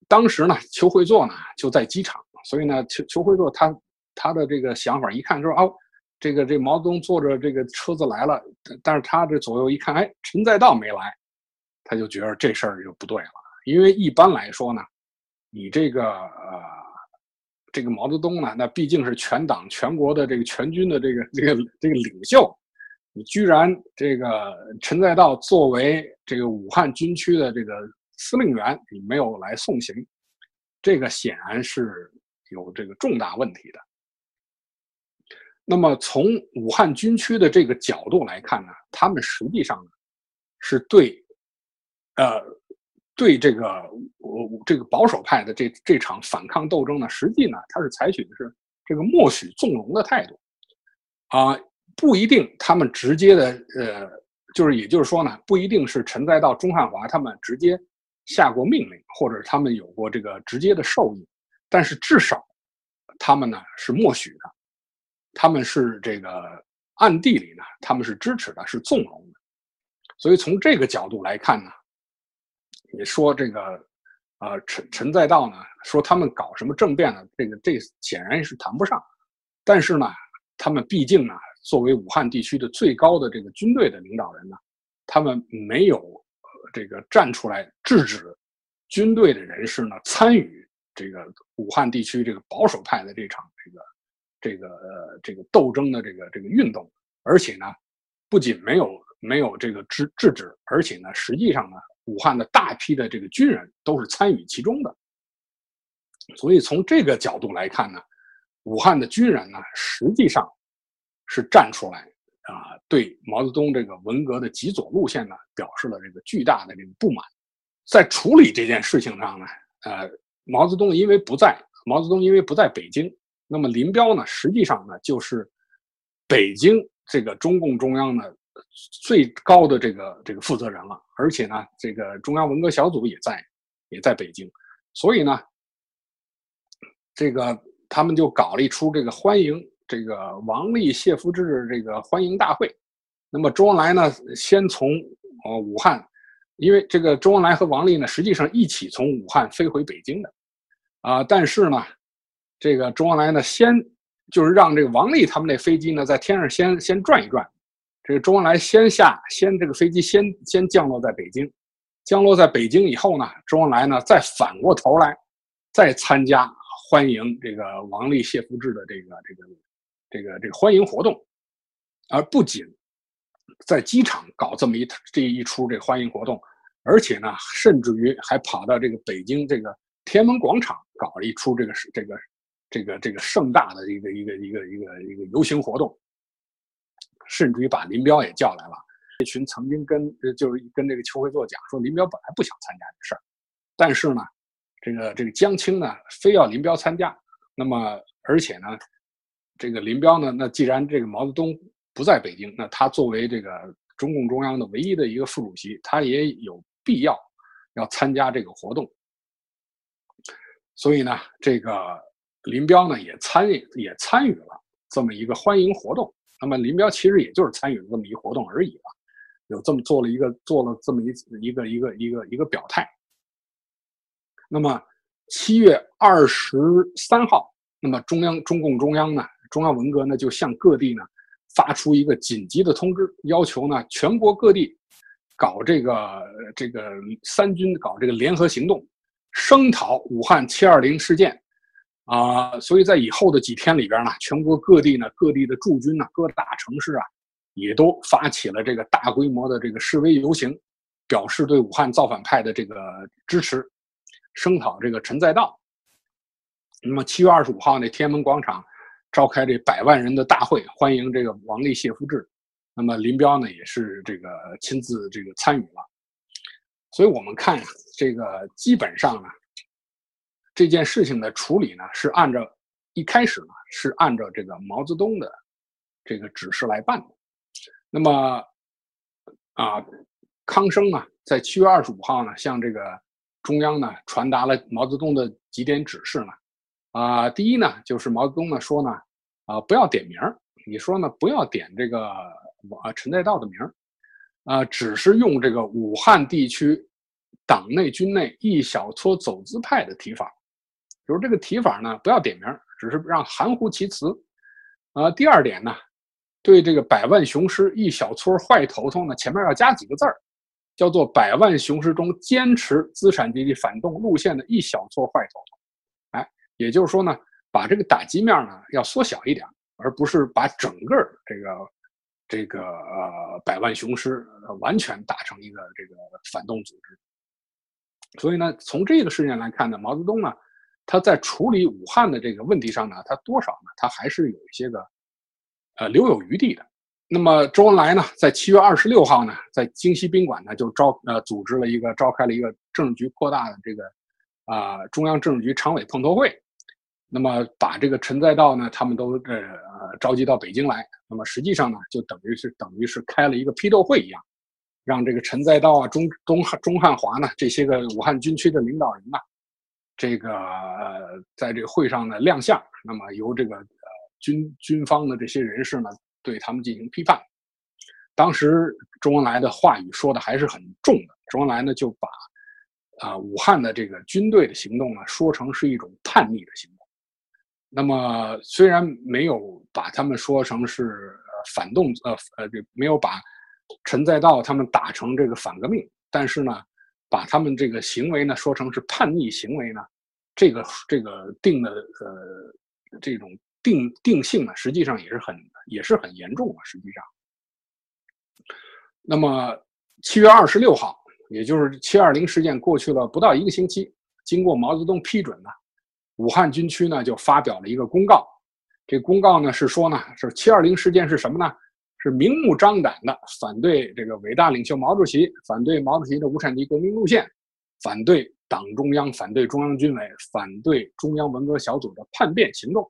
当时呢，邱会作呢就在机场，所以呢，邱邱会作他他的这个想法一看就是哦，这个这毛泽东坐着这个车子来了，但是他这左右一看，哎，陈再道没来，他就觉得这事儿就不对了，因为一般来说呢，你这个呃，这个毛泽东呢，那毕竟是全党全国的这个全军的这个这个这个领袖。你居然这个陈再道作为这个武汉军区的这个司令员，你没有来送行，这个显然是有这个重大问题的。那么从武汉军区的这个角度来看呢，他们实际上呢是对，呃，对这个我这个保守派的这这场反抗斗争呢，实际呢他是采取的是这个默许纵容的态度，啊。不一定，他们直接的呃就是也就是说呢，不一定是陈再道、钟汉华他们直接下过命令，或者他们有过这个直接的授意，但是至少他们呢是默许的，他们是这个暗地里呢，他们是支持的，是纵容的。所以从这个角度来看呢，你说这个，呃，陈陈再道呢，说他们搞什么政变呢？这个这显然是谈不上。但是呢，他们毕竟呢，作为武汉地区的最高的这个军队的领导人呢，他们没有这个站出来制止军队的人士呢参与这个武汉地区这个保守派的这场这个这个呃这个斗争的这个这个运动，而且呢，不仅没有。没有这个制制止，而且呢，实际上呢，武汉的大批的这个军人都是参与其中的。所以从这个角度来看呢，武汉的军人呢，实际上是站出来啊，对毛泽东这个文革的极左路线呢，表示了这个巨大的这个不满。在处理这件事情上呢，呃，毛泽东因为不在，毛泽东因为不在北京，那么林彪呢，实际上呢，就是北京这个中共中央的。最高的这个这个负责人了，而且呢，这个中央文革小组也在，也在北京，所以呢，这个他们就搞了一出这个欢迎这个王立、谢福志这个欢迎大会。那么周恩来呢，先从呃武汉，因为这个周恩来和王立呢，实际上一起从武汉飞回北京的，啊，但是呢，这个周恩来呢，先就是让这个王立他们那飞机呢，在天上先先转一转。这个周恩来先下，先这个飞机先先降落在北京，降落在北京以后呢，周恩来呢再反过头来，再参加欢迎这个王立、谢福志的这个这个这个这个欢迎活动，而不仅在机场搞这么一这一出这个欢迎活动，而且呢，甚至于还跑到这个北京这个天安门广场搞了一出这个这个这个这个盛大的一个一个一个一个一个游行活动。甚至于把林彪也叫来了，这群曾经跟就是跟这个邱会作讲说，林彪本来不想参加这事儿，但是呢，这个这个江青呢非要林彪参加，那么而且呢，这个林彪呢，那既然这个毛泽东不在北京，那他作为这个中共中央的唯一的一个副主席，他也有必要要参加这个活动，所以呢，这个林彪呢也参与也参与了这么一个欢迎活动。那么林彪其实也就是参与了这么一活动而已了，有这么做了一个做了这么一一个一个一个一个表态。那么七月二十三号，那么中央中共中央呢，中央文革呢就向各地呢发出一个紧急的通知，要求呢全国各地搞这个这个三军搞这个联合行动，声讨武汉七二零事件。啊，所以在以后的几天里边呢，全国各地呢，各地的驻军呢，各大城市啊，也都发起了这个大规模的这个示威游行，表示对武汉造反派的这个支持，声讨这个陈再道。那么七月二十五号那天安门广场召开这百万人的大会，欢迎这个王立、谢夫志。那么林彪呢，也是这个亲自这个参与了。所以我们看，这个基本上呢。这件事情的处理呢，是按照一开始呢是按照这个毛泽东的这个指示来办的。那么啊，康生呢，在七月二十五号呢，向这个中央呢传达了毛泽东的几点指示呢。啊，第一呢，就是毛泽东呢说呢，啊，不要点名你说呢，不要点这个啊陈再道的名啊，只是用这个武汉地区党内军内一小撮走资派的提法。就是这个提法呢，不要点名，只是让含糊其辞。啊，第二点呢，对这个百万雄师一小撮坏头头呢，前面要加几个字儿，叫做百万雄师中坚持资产阶级反动路线的一小撮坏头头。哎，也就是说呢，把这个打击面呢要缩小一点，而不是把整个这个这个呃百万雄师完全打成一个这个反动组织。所以呢，从这个事件来看呢，毛泽东呢。他在处理武汉的这个问题上呢，他多少呢？他还是有一些个，呃，留有余地的。那么周恩来呢，在七月二十六号呢，在京西宾馆呢，就召呃组织了一个召开了一个政治局扩大的这个啊中央政治局常委碰头会。那么把这个陈再道呢，他们都呃召集到北京来。那么实际上呢，就等于是等于是开了一个批斗会一样，让这个陈再道啊、中东汉中汉华呢这些个武汉军区的领导人呢，这个在这个会上呢亮相。那么由这个呃军军方的这些人士呢对他们进行批判。当时周恩来的话语说的还是很重的，周恩来呢就把啊武汉的这个军队的行动呢说成是一种叛逆的行动。那么虽然没有把他们说成是呃反动呃呃没有把陈再道他们打成这个反革命，但是呢把他们这个行为呢说成是叛逆行为呢，这个这个定的呃这种定定性呢实际上也是很也是很严重啊，实际上。那么七月二十六号，也就是七二零事件过去了不到一个星期，经过毛泽东批准呢，武汉军区呢就发表了一个公告。这公告呢是说呢，是七二零事件是什么呢？是明目张胆的反对这个伟大领袖毛主席，反对毛主席的无产阶级革命路线，反对党中央，反对中央军委，反对中央文革小组的叛变行动。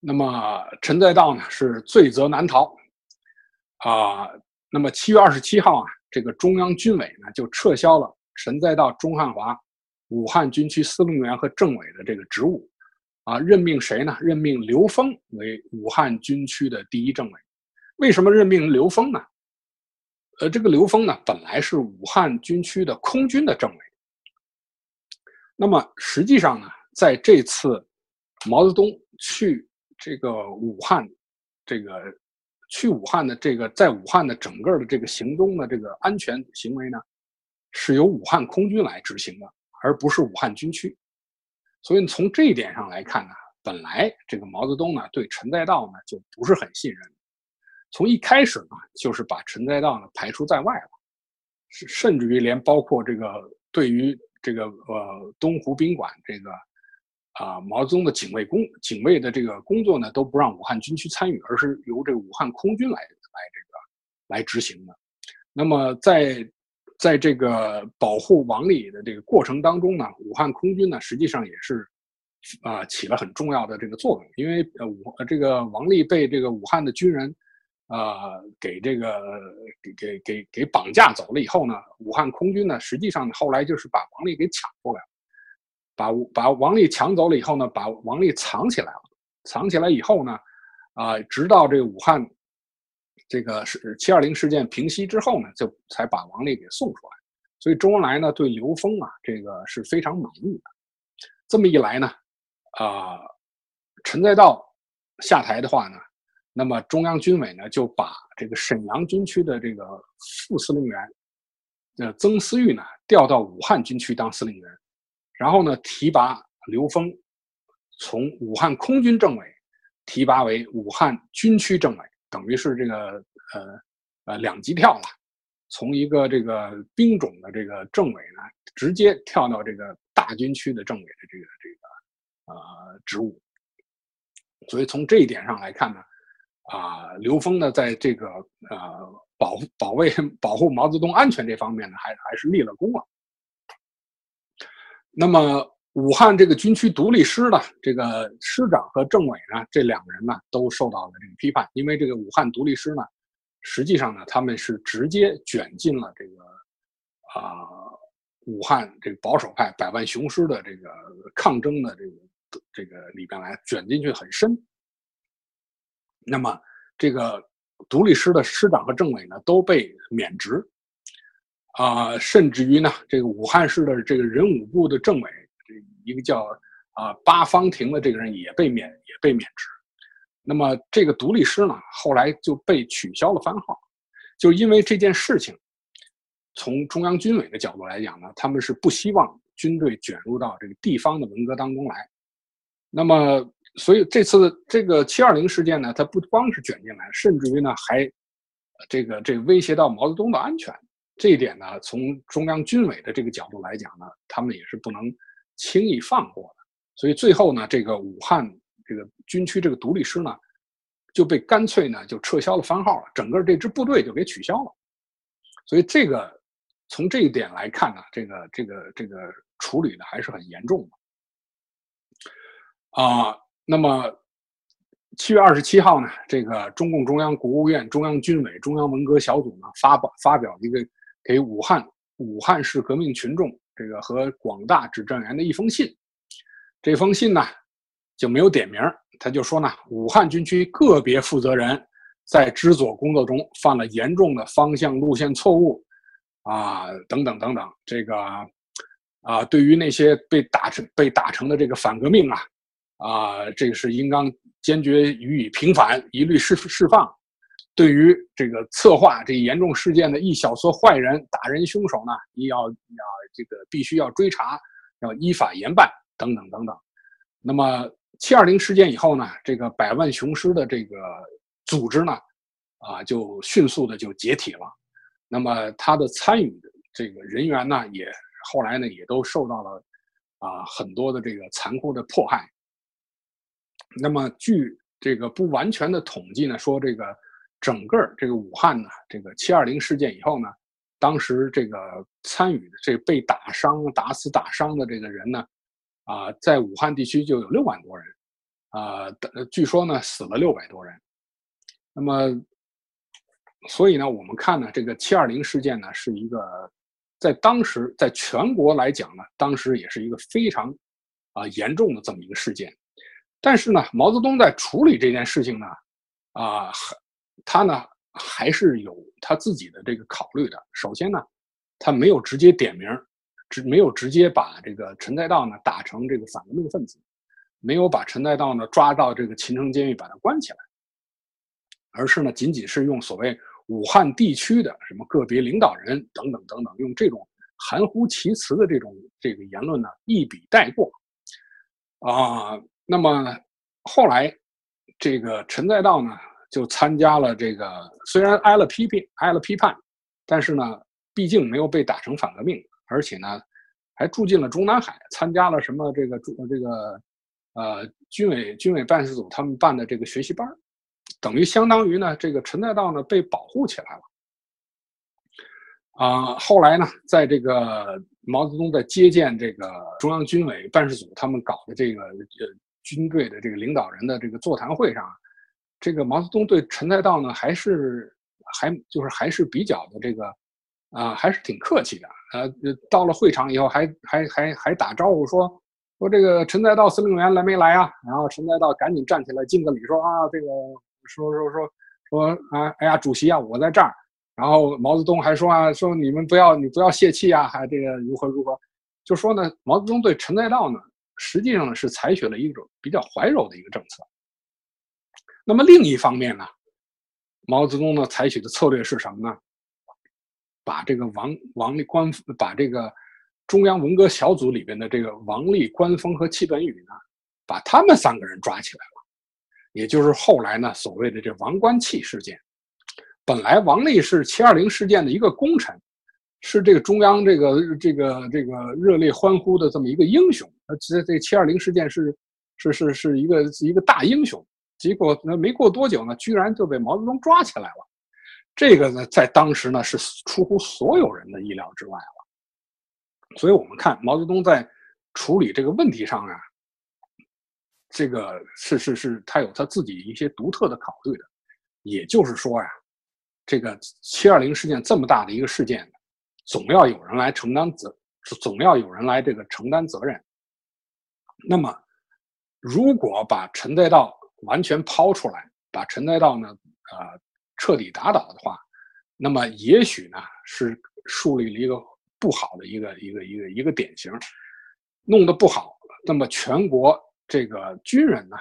那么陈再道呢是罪责难逃。啊，那么七月二十七号啊，这个中央军委呢就撤销了陈再道、钟汉华武汉军区司令员和政委的这个职务，啊，任命谁呢？任命刘峰为武汉军区的第一政委。为什么任命刘峰呢？呃，这个刘峰呢本来是武汉军区的空军的政委。那么实际上呢，在这次毛泽东去这个武汉，这个。去武汉的这个，在武汉的整个的这个行动的这个安全行为呢，是由武汉空军来执行的，而不是武汉军区。所以从这一点上来看呢，本来这个毛泽东呢对陈再道呢就不是很信任，从一开始呢就是把陈再道呢排除在外了，甚甚至于连包括这个对于这个呃东湖宾馆这个。啊，毛泽东的警卫工警卫的这个工作呢，都不让武汉军区参与，而是由这个武汉空军来来这个来执行的。那么在在这个保护王丽的这个过程当中呢，武汉空军呢实际上也是啊起了很重要的这个作用，因为呃武这个王丽被这个武汉的军人呃给这个给给给给绑架走了以后呢，武汉空军呢实际上后来就是把王丽给抢过来了。把把王丽抢走了以后呢，把王丽藏起来了。藏起来以后呢，啊，直到这个武汉这个是七二零事件平息之后呢，就才把王丽给送出来。所以周恩来呢对刘峰啊这个是非常满意的。这么一来呢，啊，陈再道下台的话呢，那么中央军委呢就把这个沈阳军区的这个副司令员呃曾思玉呢调到武汉军区当司令员。然后呢，提拔刘峰从武汉空军政委提拔为武汉军区政委，等于是这个呃呃两级跳了，从一个这个兵种的这个政委呢，直接跳到这个大军区的政委的这个这个呃职务。所以从这一点上来看呢，啊，刘峰呢，在这个呃保保卫保护毛泽东安全这方面呢，还还是立了功了。那么，武汉这个军区独立师的这个师长和政委呢，这两个人呢，都受到了这个批判，因为这个武汉独立师呢，实际上呢，他们是直接卷进了这个啊，武汉这个保守派百万雄师的这个抗争的这个这个里边来，卷进去很深。那么，这个独立师的师长和政委呢，都被免职。啊，甚至于呢，这个武汉市的这个人武部的政委，一个叫啊八方亭的这个人也被免也被免职。那么这个独立师呢，后来就被取消了番号，就因为这件事情，从中央军委的角度来讲呢，他们是不希望军队卷入到这个地方的文革当中来。那么，所以这次这个七二零事件呢，它不光是卷进来，甚至于呢，还这个这威胁到毛泽东的安全。这一点呢，从中央军委的这个角度来讲呢，他们也是不能轻易放过的。所以最后呢，这个武汉这个军区这个独立师呢，就被干脆呢就撤销了番号了，整个这支部队就给取消了。所以这个从这一点来看呢，这个这个这个处理的还是很严重的。啊，那么七月二十七号呢，这个中共中央、国务院、中央军委、中央文革小组呢发布发表一个给武汉武汉市革命群众这个和广大指战员的一封信。这封信呢就没有点名，他就说呢，武汉军区个别负责人在知左工作中犯了严重的方向路线错误，啊，等等等等，这个啊，对于那些被打成被打成的这个反革命啊，啊，这个是应当。坚决予以平反，一律释释放。对于这个策划这严重事件的一小撮坏人、打人凶手呢，你要要这个必须要追查，要依法严办等等等等。那么七二零事件以后呢，这个百万雄师的这个组织呢，啊，就迅速的就解体了。那么他的参与的这个人员呢，也后来呢，也都受到了啊很多的这个残酷的迫害。那么，据这个不完全的统计呢，说这个整个这个武汉呢，这个七二零事件以后呢，当时这个参与的这被打伤、打死、打伤的这个人呢，啊，在武汉地区就有六万多人，啊，据说呢死了六百多人。那么，所以呢，我们看呢，这个七二零事件呢，是一个在当时在全国来讲呢，当时也是一个非常啊严重的这么一个事件。但是呢，毛泽东在处理这件事情呢，啊，他呢还是有他自己的这个考虑的。首先呢，他没有直接点名，只没有直接把这个陈再道呢打成这个反革命分子，没有把陈再道呢抓到这个秦城监狱把他关起来，而是呢仅仅是用所谓武汉地区的什么个别领导人等等等等，用这种含糊其辞的这种这个言论呢一笔带过，啊。那么后来，这个陈再道呢就参加了这个，虽然挨了批评，挨了批判，但是呢，毕竟没有被打成反革命，而且呢，还住进了中南海，参加了什么这个这个，呃，军委军委办事组他们办的这个学习班等于相当于呢，这个陈再道呢被保护起来了。啊，后来呢，在这个毛泽东在接见这个中央军委办事组他们搞的这个呃。军队的这个领导人的这个座谈会上，这个毛泽东对陈再道呢，还是还就是还是比较的这个啊，还是挺客气的。呃，到了会场以后，还还还还打招呼说说这个陈再道司令员来没来啊？然后陈再道赶紧站起来敬个礼，说啊，这个说说说说啊，哎呀，主席啊，我在这儿。然后毛泽东还说啊，说你们不要你不要泄气啊，还这个如何如何，就说呢，毛泽东对陈再道呢。实际上呢，是采取了一种比较怀柔的一个政策。那么另一方面呢，毛泽东呢采取的策略是什么呢？把这个王王立官，把这个中央文革小组里边的这个王立、关锋和戚本禹呢，把他们三个人抓起来了，也就是后来呢所谓的这王关戚事件。本来王立是七二零事件的一个功臣。是这个中央这个这个这个热烈欢呼的这么一个英雄，呃，这这七二零事件是是是是一个一个大英雄，结果呢没过多久呢，居然就被毛泽东抓起来了，这个呢在当时呢是出乎所有人的意料之外了，所以我们看毛泽东在处理这个问题上啊，这个是是是他有他自己一些独特的考虑的，也就是说呀，这个七二零事件这么大的一个事件。总要有人来承担责，总要有人来这个承担责任。那么，如果把陈再道完全抛出来，把陈再道呢，呃，彻底打倒的话，那么也许呢是树立了一个不好的一个一个一个一个典型，弄得不好，那么全国这个军人呢，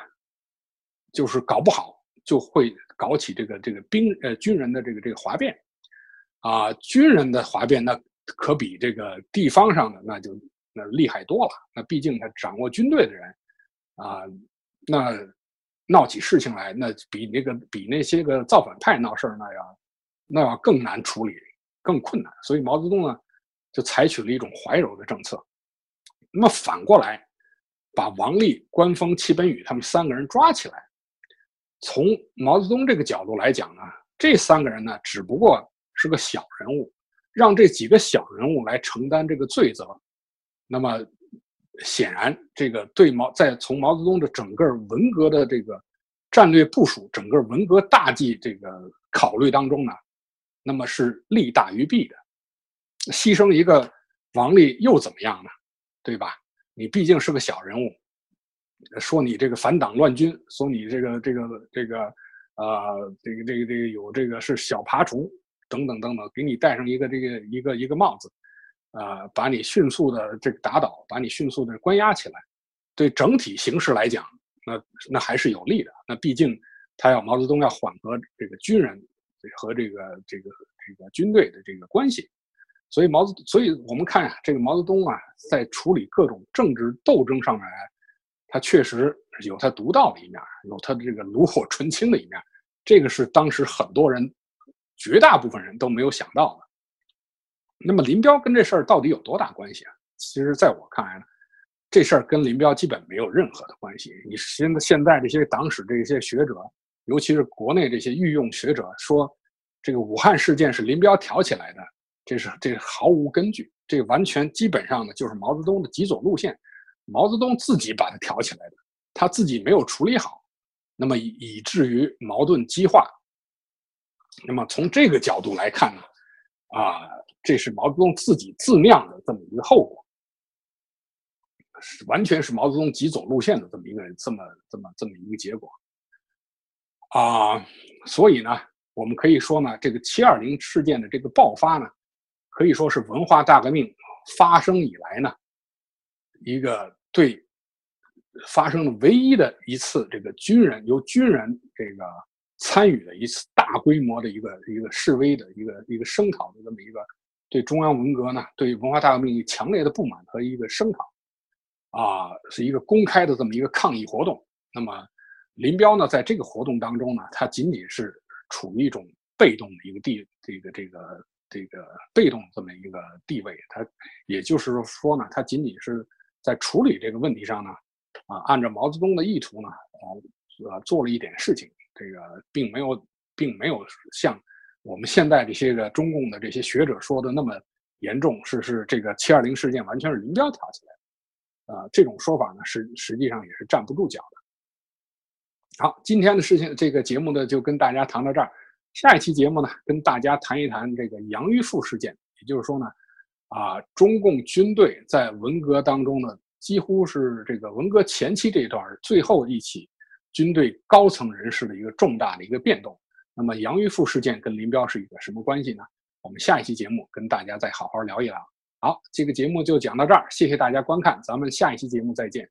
就是搞不好就会搞起这个这个兵呃军人的这个这个哗变。啊，军人的哗变那可比这个地方上的那就那厉害多了。那毕竟他掌握军队的人，啊，那闹起事情来，那比那个比那些个造反派闹事儿那要那要更难处理，更困难。所以毛泽东呢，就采取了一种怀柔的政策。那么反过来，把王立、关锋、戚本禹他们三个人抓起来。从毛泽东这个角度来讲呢，这三个人呢，只不过。是个小人物，让这几个小人物来承担这个罪责，那么显然，这个对毛在从毛泽东的整个文革的这个战略部署整个文革大计这个考虑当中呢，那么是利大于弊的。牺牲一个王力又怎么样呢？对吧？你毕竟是个小人物，说你这个反党乱军，说你这个这个这个呃，这个这个这个有这个是小爬虫等等等等，给你戴上一个这个一个一个帽子，呃，把你迅速的这个打倒，把你迅速的关押起来，对整体形势来讲，那那还是有利的。那毕竟他要毛泽东要缓和这个军人和这个这个这个军队的这个关系。所以毛泽，所以我们看啊，这个毛泽东啊，在处理各种政治斗争上面，他确实有他独到的一面，有他的这个炉火纯青的一面。这个是当时很多人，绝大部分人都没有想到的。那么林彪跟这事儿到底有多大关系啊？其实，在我看来呢，这事儿跟林彪基本没有任何的关系。你现在现在这些党史这些学者，尤其是国内这些御用学者说，这个武汉事件是林彪挑起来的。这是这毫无根据，这完全基本上呢就是毛泽东的极左路线，毛泽东自己把它挑起来的，他自己没有处理好，那么以以至于矛盾激化。那么从这个角度来看呢，啊，这是毛泽东自己自酿的这么一个后果，是完全是毛泽东极走路线的这么一个这么这么这么一个结果。啊，所以呢，我们可以说呢，这个七二零事件的这个爆发呢。可以说是文化大革命发生以来呢，一个对发生的唯一的一次这个军人由军人这个参与了一次大规模的一个一个示威的一个一个声讨的这么一个对中央文革呢对文化大革命强烈的不满和一个声讨，啊，是一个公开的这么一个抗议活动。那么林彪呢，在这个活动当中呢，他仅仅是处于一种被动的一个地这个这个。这个被动这么一个地位，他也就是说呢，他仅仅是在处理这个问题上呢，啊，按照毛泽东的意图呢，呃，做了一点事情，这个并没有，并没有像我们现在这些个中共的这些学者说的那么严重，是是这个七二零事件完全是林彪挑起来的，啊，这种说法呢，实实际上也是站不住脚的。好，今天的事情，这个节目呢，就跟大家谈到这儿。下一期节目呢，跟大家谈一谈这个杨玉富事件。也就是说呢，啊，中共军队在文革当中呢，几乎是这个文革前期这一段最后一起军队高层人士的一个重大的一个变动。那么杨玉富事件跟林彪是一个什么关系呢？我们下一期节目跟大家再好好聊一聊。好，这个节目就讲到这儿，谢谢大家观看，咱们下一期节目再见。